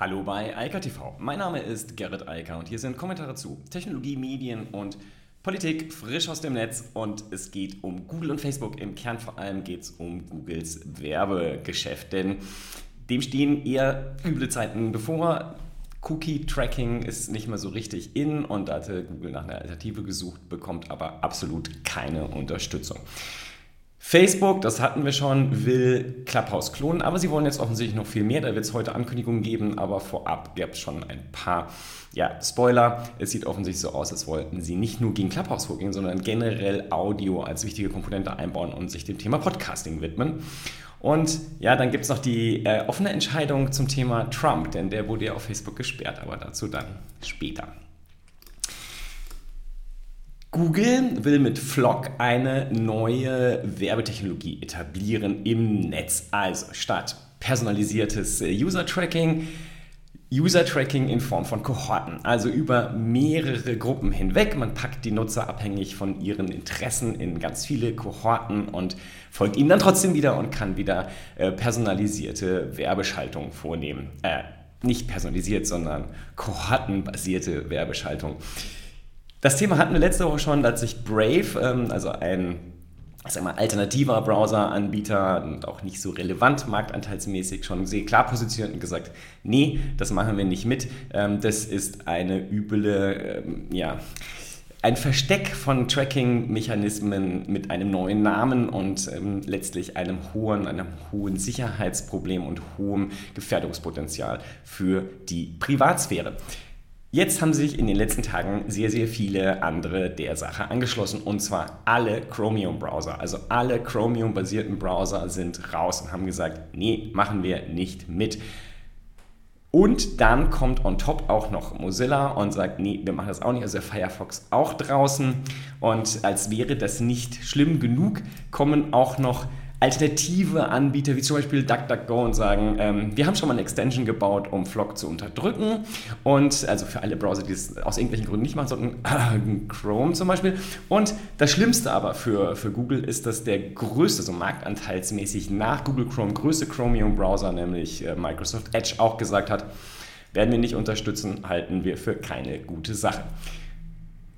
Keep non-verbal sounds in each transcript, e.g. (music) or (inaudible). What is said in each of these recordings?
Hallo bei Eika TV. Mein Name ist Gerrit Eiker und hier sind Kommentare zu Technologie, Medien und Politik frisch aus dem Netz und es geht um Google und Facebook. Im Kern vor allem geht es um Googles Werbegeschäft, denn dem stehen eher üble Zeiten bevor. Cookie-Tracking ist nicht mehr so richtig in und da hatte Google nach einer Alternative gesucht, bekommt aber absolut keine Unterstützung. Facebook, das hatten wir schon, will Clubhouse klonen, aber sie wollen jetzt offensichtlich noch viel mehr. Da wird es heute Ankündigungen geben, aber vorab gab es schon ein paar ja, Spoiler. Es sieht offensichtlich so aus, als wollten sie nicht nur gegen Clubhouse vorgehen, sondern generell Audio als wichtige Komponente einbauen und sich dem Thema Podcasting widmen. Und ja, dann gibt es noch die äh, offene Entscheidung zum Thema Trump, denn der wurde ja auf Facebook gesperrt, aber dazu dann später. Google will mit Flock eine neue Werbetechnologie etablieren im Netz. Also statt personalisiertes äh, User-Tracking, User-Tracking in Form von Kohorten, also über mehrere Gruppen hinweg. Man packt die Nutzer abhängig von ihren Interessen in ganz viele Kohorten und folgt ihnen dann trotzdem wieder und kann wieder äh, personalisierte Werbeschaltung vornehmen. Äh, nicht personalisiert, sondern kohortenbasierte Werbeschaltung. Das Thema hatten wir letzte Woche schon, hat sich Brave, ähm, also ein sag mal, alternativer Browser-Anbieter und auch nicht so relevant marktanteilsmäßig schon sehr klar positioniert und gesagt, nee, das machen wir nicht mit. Ähm, das ist eine üble, ähm, ja, ein Versteck von Tracking-Mechanismen mit einem neuen Namen und ähm, letztlich einem hohen, einem hohen Sicherheitsproblem und hohem Gefährdungspotenzial für die Privatsphäre. Jetzt haben sich in den letzten Tagen sehr, sehr viele andere der Sache angeschlossen und zwar alle Chromium-Browser. Also alle Chromium-basierten Browser sind raus und haben gesagt, nee, machen wir nicht mit. Und dann kommt on top auch noch Mozilla und sagt, nee, wir machen das auch nicht. Also Firefox auch draußen. Und als wäre das nicht schlimm genug, kommen auch noch alternative Anbieter wie zum Beispiel DuckDuckGo und sagen, ähm, wir haben schon mal eine Extension gebaut, um Flock zu unterdrücken. Und also für alle Browser, die es aus irgendwelchen Gründen nicht machen sollten, äh, (laughs) Chrome zum Beispiel. Und das Schlimmste aber für, für Google ist, dass der größte, so marktanteilsmäßig nach Google Chrome, größte Chromium-Browser, nämlich äh, Microsoft Edge, auch gesagt hat, werden wir nicht unterstützen, halten wir für keine gute Sache.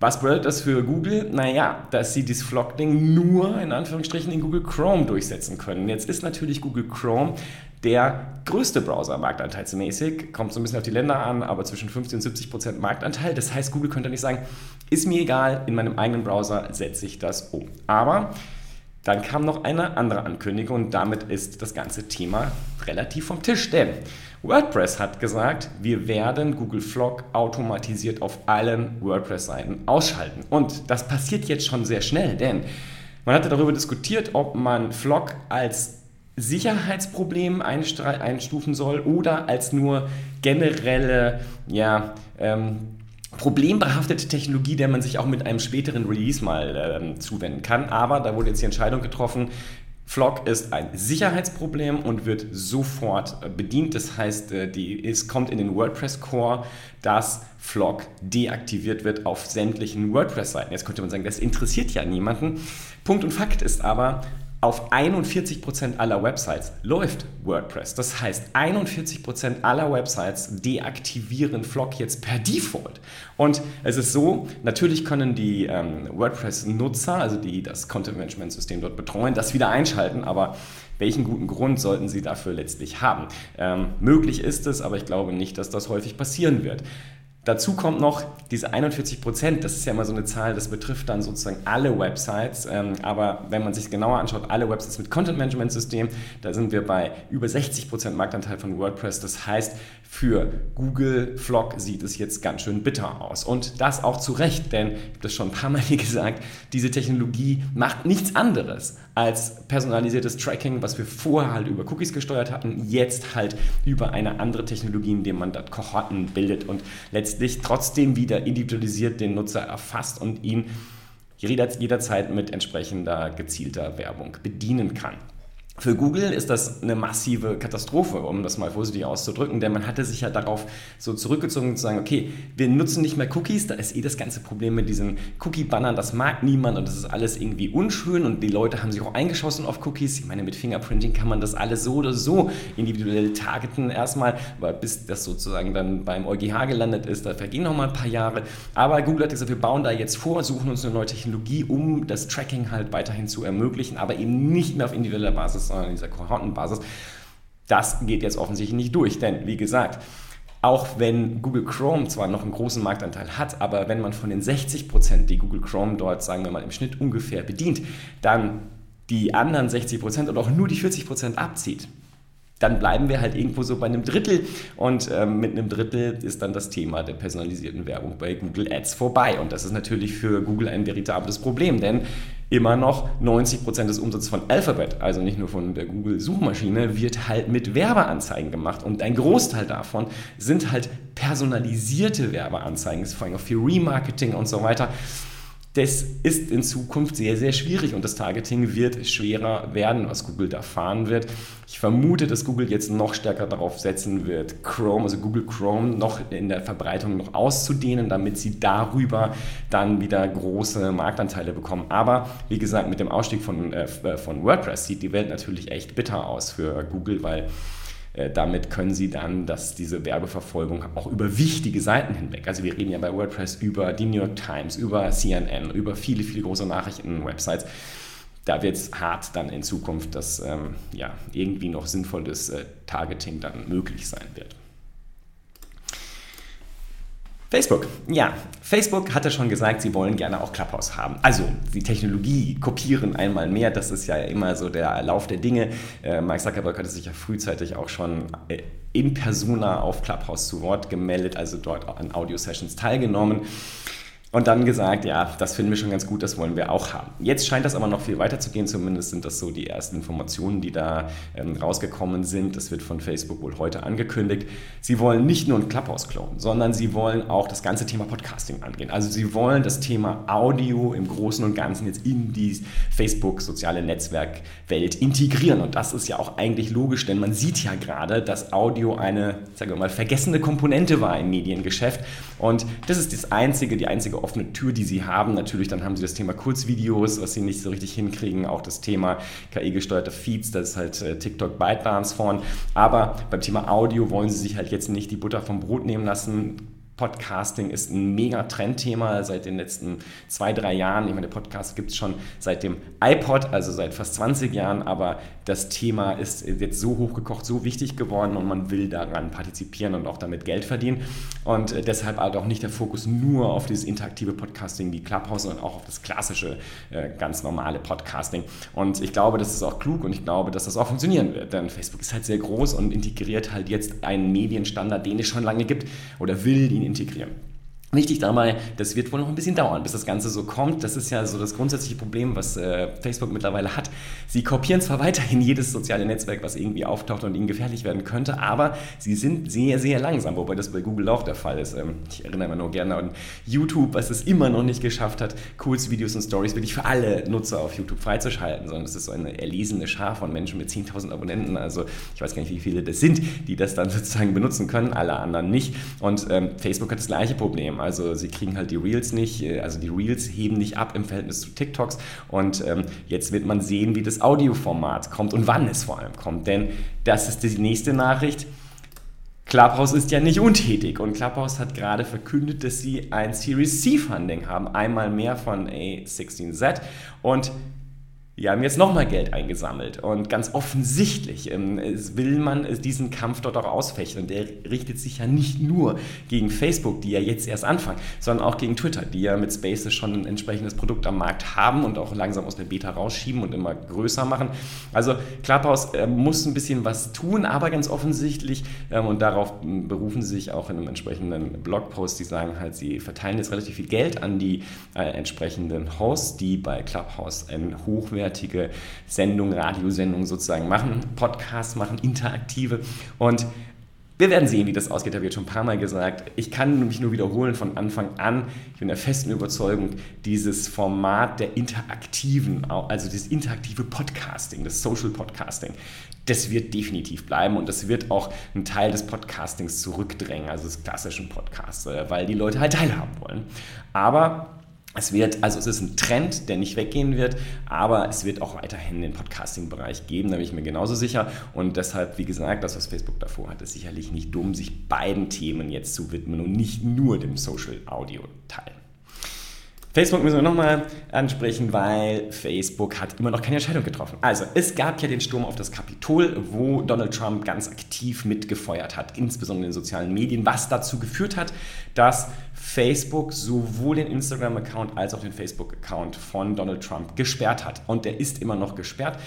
Was bedeutet das für Google? Naja, dass sie dieses Flock-Ding nur in Anführungsstrichen in Google Chrome durchsetzen können. Jetzt ist natürlich Google Chrome der größte Browser marktanteilsmäßig, kommt so ein bisschen auf die Länder an, aber zwischen 50 und 70 Prozent Marktanteil. Das heißt, Google könnte nicht sagen, ist mir egal, in meinem eigenen Browser setze ich das um. Aber dann kam noch eine andere Ankündigung und damit ist das ganze Thema relativ vom Tisch, denn WordPress hat gesagt, wir werden Google Flock automatisiert auf allen WordPress-Seiten ausschalten. Und das passiert jetzt schon sehr schnell, denn man hatte darüber diskutiert, ob man Flock als Sicherheitsproblem einstufen soll oder als nur generelle ja, ähm, problembehaftete Technologie, der man sich auch mit einem späteren Release mal ähm, zuwenden kann. Aber da wurde jetzt die Entscheidung getroffen, Flock ist ein Sicherheitsproblem und wird sofort äh, bedient. Das heißt, äh, die, es kommt in den WordPress Core, dass Flock deaktiviert wird auf sämtlichen WordPress-Seiten. Jetzt könnte man sagen, das interessiert ja niemanden. Punkt und Fakt ist aber, auf 41% aller Websites läuft WordPress. Das heißt, 41% aller Websites deaktivieren Flock jetzt per Default. Und es ist so, natürlich können die ähm, WordPress-Nutzer, also die das Content-Management-System dort betreuen, das wieder einschalten, aber welchen guten Grund sollten sie dafür letztlich haben? Ähm, möglich ist es, aber ich glaube nicht, dass das häufig passieren wird. Dazu kommt noch diese 41 Prozent, das ist ja immer so eine Zahl, das betrifft dann sozusagen alle Websites. Ähm, aber wenn man sich genauer anschaut, alle Websites mit Content Management System, da sind wir bei über 60 Prozent Marktanteil von WordPress. Das heißt, für Google Vlog sieht es jetzt ganz schön bitter aus. Und das auch zu Recht, denn ich habe das schon ein paar Mal (laughs) hier gesagt, diese Technologie macht nichts anderes als personalisiertes Tracking, was wir vorher halt über Cookies gesteuert hatten, jetzt halt über eine andere Technologie, indem man dort Kohorten bildet und letztlich trotzdem wieder individualisiert den Nutzer erfasst und ihn jederzeit mit entsprechender gezielter Werbung bedienen kann. Für Google ist das eine massive Katastrophe, um das mal vorsichtig auszudrücken, denn man hatte sich ja darauf so zurückgezogen zu sagen, okay, wir nutzen nicht mehr Cookies, da ist eh das ganze Problem mit diesen Cookie-Bannern, das mag niemand und das ist alles irgendwie unschön und die Leute haben sich auch eingeschossen auf Cookies. Ich meine, mit Fingerprinting kann man das alles so oder so individuell targeten erstmal, aber bis das sozusagen dann beim EuGH gelandet ist, da vergehen noch mal ein paar Jahre. Aber Google hat gesagt, wir bauen da jetzt vor, suchen uns eine neue Technologie, um das Tracking halt weiterhin zu ermöglichen, aber eben nicht mehr auf individueller Basis sondern dieser Kohortenbasis. Das geht jetzt offensichtlich nicht durch, denn wie gesagt, auch wenn Google Chrome zwar noch einen großen Marktanteil hat, aber wenn man von den 60 Prozent, die Google Chrome dort, sagen wir mal, im Schnitt ungefähr bedient, dann die anderen 60 Prozent oder auch nur die 40 Prozent abzieht, dann bleiben wir halt irgendwo so bei einem Drittel und ähm, mit einem Drittel ist dann das Thema der personalisierten Werbung bei Google Ads vorbei. Und das ist natürlich für Google ein veritables Problem, denn immer noch 90 Prozent des Umsatzes von Alphabet, also nicht nur von der Google-Suchmaschine, wird halt mit Werbeanzeigen gemacht. Und ein Großteil davon sind halt personalisierte Werbeanzeigen, das ist vor allem auch viel Remarketing und so weiter. Das ist in Zukunft sehr, sehr schwierig und das Targeting wird schwerer werden, was Google da fahren wird. Ich vermute, dass Google jetzt noch stärker darauf setzen wird, Chrome, also Google Chrome, noch in der Verbreitung noch auszudehnen, damit sie darüber dann wieder große Marktanteile bekommen. Aber wie gesagt, mit dem Ausstieg von, äh, von WordPress sieht die Welt natürlich echt bitter aus für Google, weil damit können Sie dann dass diese Werbeverfolgung auch über wichtige Seiten hinweg. Also wir reden ja bei WordPress über die New York Times, über CNN, über viele, viele große Nachrichten-Websites. Da wird es hart dann in Zukunft, dass ähm, ja, irgendwie noch sinnvolles äh, Targeting dann möglich sein wird. Facebook. Ja, Facebook hatte schon gesagt, sie wollen gerne auch Clubhouse haben. Also die Technologie kopieren einmal mehr, das ist ja immer so der Lauf der Dinge. Äh, Mark Zuckerberg hatte sich ja frühzeitig auch schon äh, in Persona auf Clubhouse zu Wort gemeldet, also dort an Audio-Sessions teilgenommen und dann gesagt, ja, das finden wir schon ganz gut, das wollen wir auch haben. Jetzt scheint das aber noch viel weiter zu gehen, zumindest sind das so die ersten Informationen, die da ähm, rausgekommen sind. Das wird von Facebook wohl heute angekündigt. Sie wollen nicht nur ein Clubhouse klonen, sondern sie wollen auch das ganze Thema Podcasting angehen. Also sie wollen das Thema Audio im Großen und Ganzen jetzt in die Facebook-soziale Netzwerkwelt integrieren. Und das ist ja auch eigentlich logisch, denn man sieht ja gerade, dass Audio eine, sagen wir mal, vergessene Komponente war im Mediengeschäft. Und das ist das einzige, die einzige offene Tür, die sie haben. Natürlich, dann haben sie das Thema Kurzvideos, was sie nicht so richtig hinkriegen. Auch das Thema KI-gesteuerte Feeds, das ist halt äh, TikTok ByteDance vorn. Aber beim Thema Audio wollen sie sich halt jetzt nicht die Butter vom Brot nehmen lassen Podcasting ist ein mega Trendthema seit den letzten zwei, drei Jahren. Ich meine, Podcast gibt es schon seit dem iPod, also seit fast 20 Jahren, aber das Thema ist jetzt so hochgekocht, so wichtig geworden und man will daran partizipieren und auch damit Geld verdienen. Und äh, deshalb halt auch nicht der Fokus nur auf dieses interaktive Podcasting wie Clubhouse, sondern auch auf das klassische, äh, ganz normale Podcasting. Und ich glaube, das ist auch klug und ich glaube, dass das auch funktionieren wird, denn Facebook ist halt sehr groß und integriert halt jetzt einen Medienstandard, den es schon lange gibt oder will ihn integrieren. Wichtig dabei, das wird wohl noch ein bisschen dauern, bis das Ganze so kommt. Das ist ja so das grundsätzliche Problem, was äh, Facebook mittlerweile hat. Sie kopieren zwar weiterhin jedes soziale Netzwerk, was irgendwie auftaucht und ihnen gefährlich werden könnte, aber sie sind sehr, sehr langsam, wobei das bei Google auch der Fall ist. Ähm, ich erinnere mich nur gerne an YouTube, was es immer noch nicht geschafft hat, Kurzvideos und Stories wirklich für alle Nutzer auf YouTube freizuschalten, sondern es ist so eine erlesene Schar von Menschen mit 10.000 Abonnenten. Also ich weiß gar nicht, wie viele das sind, die das dann (laughs) sozusagen benutzen können, alle anderen nicht. Und ähm, Facebook hat das gleiche Problem. Also sie kriegen halt die Reels nicht, äh, also die Reels heben nicht ab im Verhältnis zu TikToks. Und ähm, jetzt wird man sehen, wie das Audioformat kommt und wann es vor allem kommt. Denn das ist die nächste Nachricht. Clubhouse ist ja nicht untätig und Clubhouse hat gerade verkündet, dass sie ein Series C Funding haben, einmal mehr von A16Z und die haben jetzt nochmal Geld eingesammelt. Und ganz offensichtlich ähm, will man diesen Kampf dort auch ausfechten. Und der richtet sich ja nicht nur gegen Facebook, die ja jetzt erst anfangen, sondern auch gegen Twitter, die ja mit Spaces schon ein entsprechendes Produkt am Markt haben und auch langsam aus der Beta rausschieben und immer größer machen. Also Clubhouse äh, muss ein bisschen was tun, aber ganz offensichtlich, ähm, und darauf berufen sie sich auch in einem entsprechenden Blogpost, die sagen halt, sie verteilen jetzt relativ viel Geld an die äh, entsprechenden Hosts, die bei Clubhouse ein hochwertiges hochwertige Sendungen, Radiosendungen sozusagen machen, Podcasts machen, interaktive. Und Wir werden sehen, wie das ausgeht, ich jetzt schon ein paar Mal gesagt. Ich kann mich nur wiederholen von Anfang an. Ich bin der festen Überzeugung, dieses Format der interaktiven, also das interaktive Podcasting, das Social Podcasting, das wird definitiv bleiben und das wird auch einen Teil des Podcastings zurückdrängen, also des klassischen Podcasts, äh, weil die Leute halt teilhaben wollen. Aber es wird, also es ist ein Trend, der nicht weggehen wird, aber es wird auch weiterhin den Podcasting-Bereich geben, da bin ich mir genauso sicher. Und deshalb, wie gesagt, das, was Facebook davor hat, ist sicherlich nicht dumm, sich beiden Themen jetzt zu widmen und nicht nur dem Social-Audio-Teil. Facebook müssen wir nochmal ansprechen, weil Facebook hat immer noch keine Entscheidung getroffen. Also, es gab ja den Sturm auf das Kapitol, wo Donald Trump ganz aktiv mitgefeuert hat, insbesondere in den sozialen Medien, was dazu geführt hat, dass Facebook sowohl den Instagram-Account als auch den Facebook-Account von Donald Trump gesperrt hat. Und der ist immer noch gesperrt.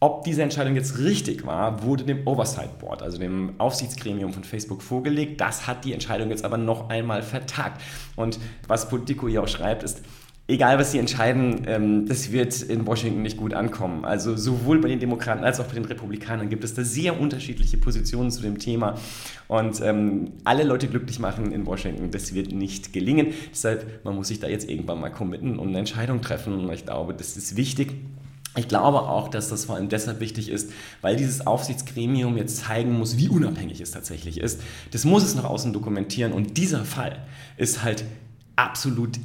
Ob diese Entscheidung jetzt richtig war, wurde dem Oversight Board, also dem Aufsichtsgremium von Facebook, vorgelegt. Das hat die Entscheidung jetzt aber noch einmal vertagt. Und was Politico hier auch schreibt, ist, egal was sie entscheiden, ähm, das wird in Washington nicht gut ankommen. Also sowohl bei den Demokraten als auch bei den Republikanern gibt es da sehr unterschiedliche Positionen zu dem Thema. Und ähm, alle Leute glücklich machen in Washington, das wird nicht gelingen. Deshalb, man muss sich da jetzt irgendwann mal committen und eine Entscheidung treffen. Und ich glaube, das ist wichtig. Ich glaube auch, dass das vor allem deshalb wichtig ist, weil dieses Aufsichtsgremium jetzt zeigen muss, wie unabhängig es tatsächlich ist. Das muss es nach außen dokumentieren und dieser Fall ist halt absolut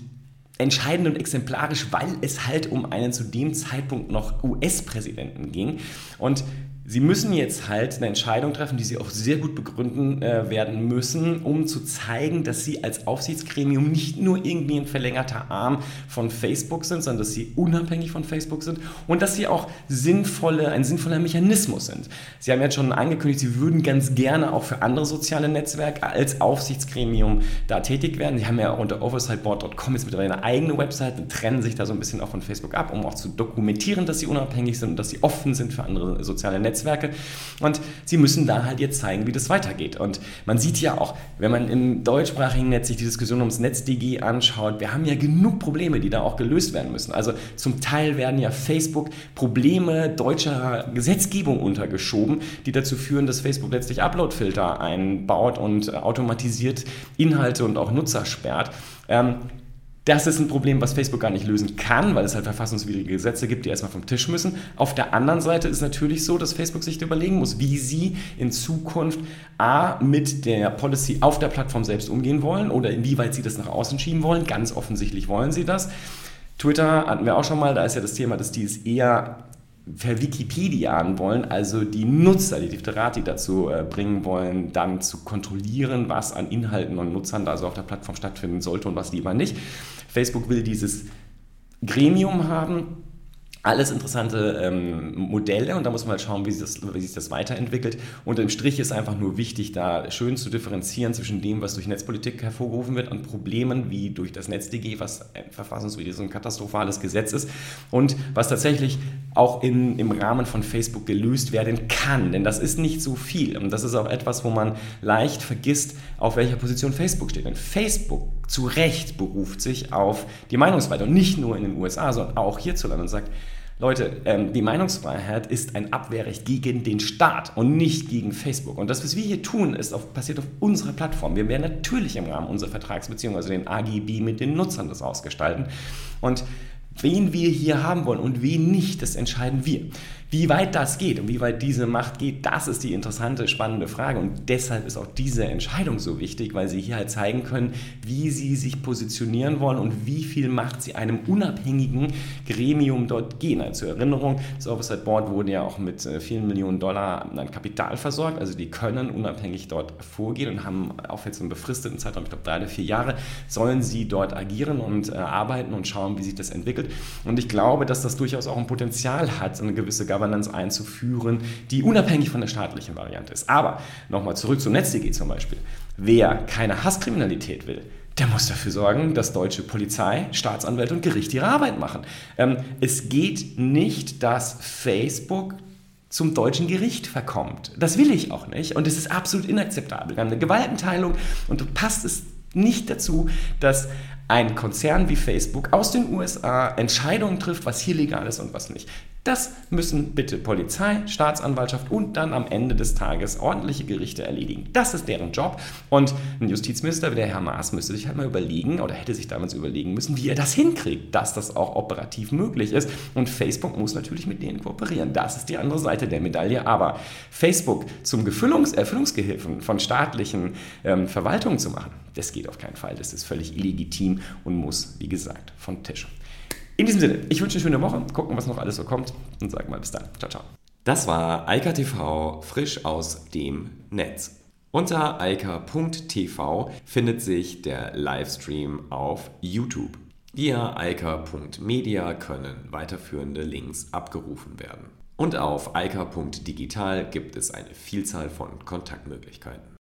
entscheidend und exemplarisch, weil es halt um einen zu dem Zeitpunkt noch US-Präsidenten ging. Und Sie müssen jetzt halt eine Entscheidung treffen, die Sie auch sehr gut begründen äh, werden müssen, um zu zeigen, dass Sie als Aufsichtsgremium nicht nur irgendwie ein verlängerter Arm von Facebook sind, sondern dass Sie unabhängig von Facebook sind und dass Sie auch sinnvolle, ein sinnvoller Mechanismus sind. Sie haben jetzt schon angekündigt, Sie würden ganz gerne auch für andere soziale Netzwerke als Aufsichtsgremium da tätig werden. Sie haben ja unter oversightboard.com jetzt mittlerweile eine eigene Website und trennen sich da so ein bisschen auch von Facebook ab, um auch zu dokumentieren, dass Sie unabhängig sind und dass Sie offen sind für andere soziale Netzwerke. Netzwerke. Und sie müssen da halt jetzt zeigen, wie das weitergeht. Und man sieht ja auch, wenn man im deutschsprachigen Netz sich die Diskussion ums NetzDG anschaut, wir haben ja genug Probleme, die da auch gelöst werden müssen. Also zum Teil werden ja Facebook Probleme deutscher Gesetzgebung untergeschoben, die dazu führen, dass Facebook letztlich Uploadfilter einbaut und automatisiert Inhalte und auch Nutzer sperrt. Ähm, das ist ein Problem, was Facebook gar nicht lösen kann, weil es halt verfassungswidrige Gesetze gibt, die erstmal vom Tisch müssen. Auf der anderen Seite ist natürlich so, dass Facebook sich überlegen muss, wie sie in Zukunft A mit der Policy auf der Plattform selbst umgehen wollen oder inwieweit sie das nach außen schieben wollen. Ganz offensichtlich wollen sie das. Twitter hatten wir auch schon mal, da ist ja das Thema, dass die es eher verwikipedianen wollen, also die Nutzer, die Literati dazu äh, bringen wollen, dann zu kontrollieren, was an Inhalten und Nutzern da so auf der Plattform stattfinden sollte und was lieber nicht. Facebook will dieses Gremium haben, alles interessante ähm, Modelle. Und da muss man halt schauen, wie sich, das, wie sich das weiterentwickelt. Und im Strich ist einfach nur wichtig, da schön zu differenzieren zwischen dem, was durch Netzpolitik hervorgerufen wird und Problemen wie durch das NetzDG, was ein verfassungswidriges und katastrophales Gesetz ist. Und was tatsächlich auch in, im Rahmen von Facebook gelöst werden kann. Denn das ist nicht so viel und das ist auch etwas, wo man leicht vergisst, auf welcher Position Facebook steht. Denn Facebook zu Recht beruft sich auf die Meinungsfreiheit und nicht nur in den USA, sondern auch hierzulande und sagt, Leute, ähm, die Meinungsfreiheit ist ein Abwehrrecht gegen den Staat und nicht gegen Facebook. Und das, was wir hier tun, ist auf, passiert auf unserer Plattform. Wir werden natürlich im Rahmen unserer Vertragsbeziehung, also den AGB, mit den Nutzern das ausgestalten. Und wen wir hier haben wollen und wen nicht, das entscheiden wir. Wie weit das geht und wie weit diese Macht geht, das ist die interessante, spannende Frage. Und deshalb ist auch diese Entscheidung so wichtig, weil sie hier halt zeigen können, wie sie sich positionieren wollen und wie viel Macht sie einem unabhängigen Gremium dort gehen. Also zur Erinnerung, das Oversight Board wurde ja auch mit äh, vielen Millionen Dollar an Kapital versorgt. Also die können unabhängig dort vorgehen und haben auch jetzt einen befristeten Zeitraum, ich glaube drei oder vier Jahre, sollen sie dort agieren und äh, arbeiten und schauen, wie sich das entwickelt. Und ich glaube, dass das durchaus auch ein Potenzial hat, eine gewisse Governance Governance einzuführen, die unabhängig von der staatlichen Variante ist. Aber nochmal zurück zum NetzDG zum Beispiel. Wer keine Hasskriminalität will, der muss dafür sorgen, dass deutsche Polizei, Staatsanwälte und Gericht ihre Arbeit machen. Ähm, es geht nicht, dass Facebook zum deutschen Gericht verkommt. Das will ich auch nicht und es ist absolut inakzeptabel. Wir haben eine Gewaltenteilung und passt es nicht dazu, dass ein Konzern wie Facebook aus den USA Entscheidungen trifft, was hier legal ist und was nicht. Das müssen bitte Polizei, Staatsanwaltschaft und dann am Ende des Tages ordentliche Gerichte erledigen. Das ist deren Job. Und ein Justizminister wie der Herr Maas müsste sich halt mal überlegen oder hätte sich damals überlegen müssen, wie er das hinkriegt, dass das auch operativ möglich ist. Und Facebook muss natürlich mit denen kooperieren. Das ist die andere Seite der Medaille. Aber Facebook zum Gefüllungs Erfüllungsgehilfen von staatlichen ähm, Verwaltungen zu machen, das geht auf keinen Fall. Das ist völlig illegitim und muss, wie gesagt, von Tisch. In diesem Sinne, ich wünsche eine schöne Woche, gucken, was noch alles so kommt und sage mal bis dann. Ciao, ciao. Das war Eika TV frisch aus dem Netz. Unter eika.tv findet sich der Livestream auf YouTube. Via eika.media können weiterführende Links abgerufen werden. Und auf eika.digital gibt es eine Vielzahl von Kontaktmöglichkeiten.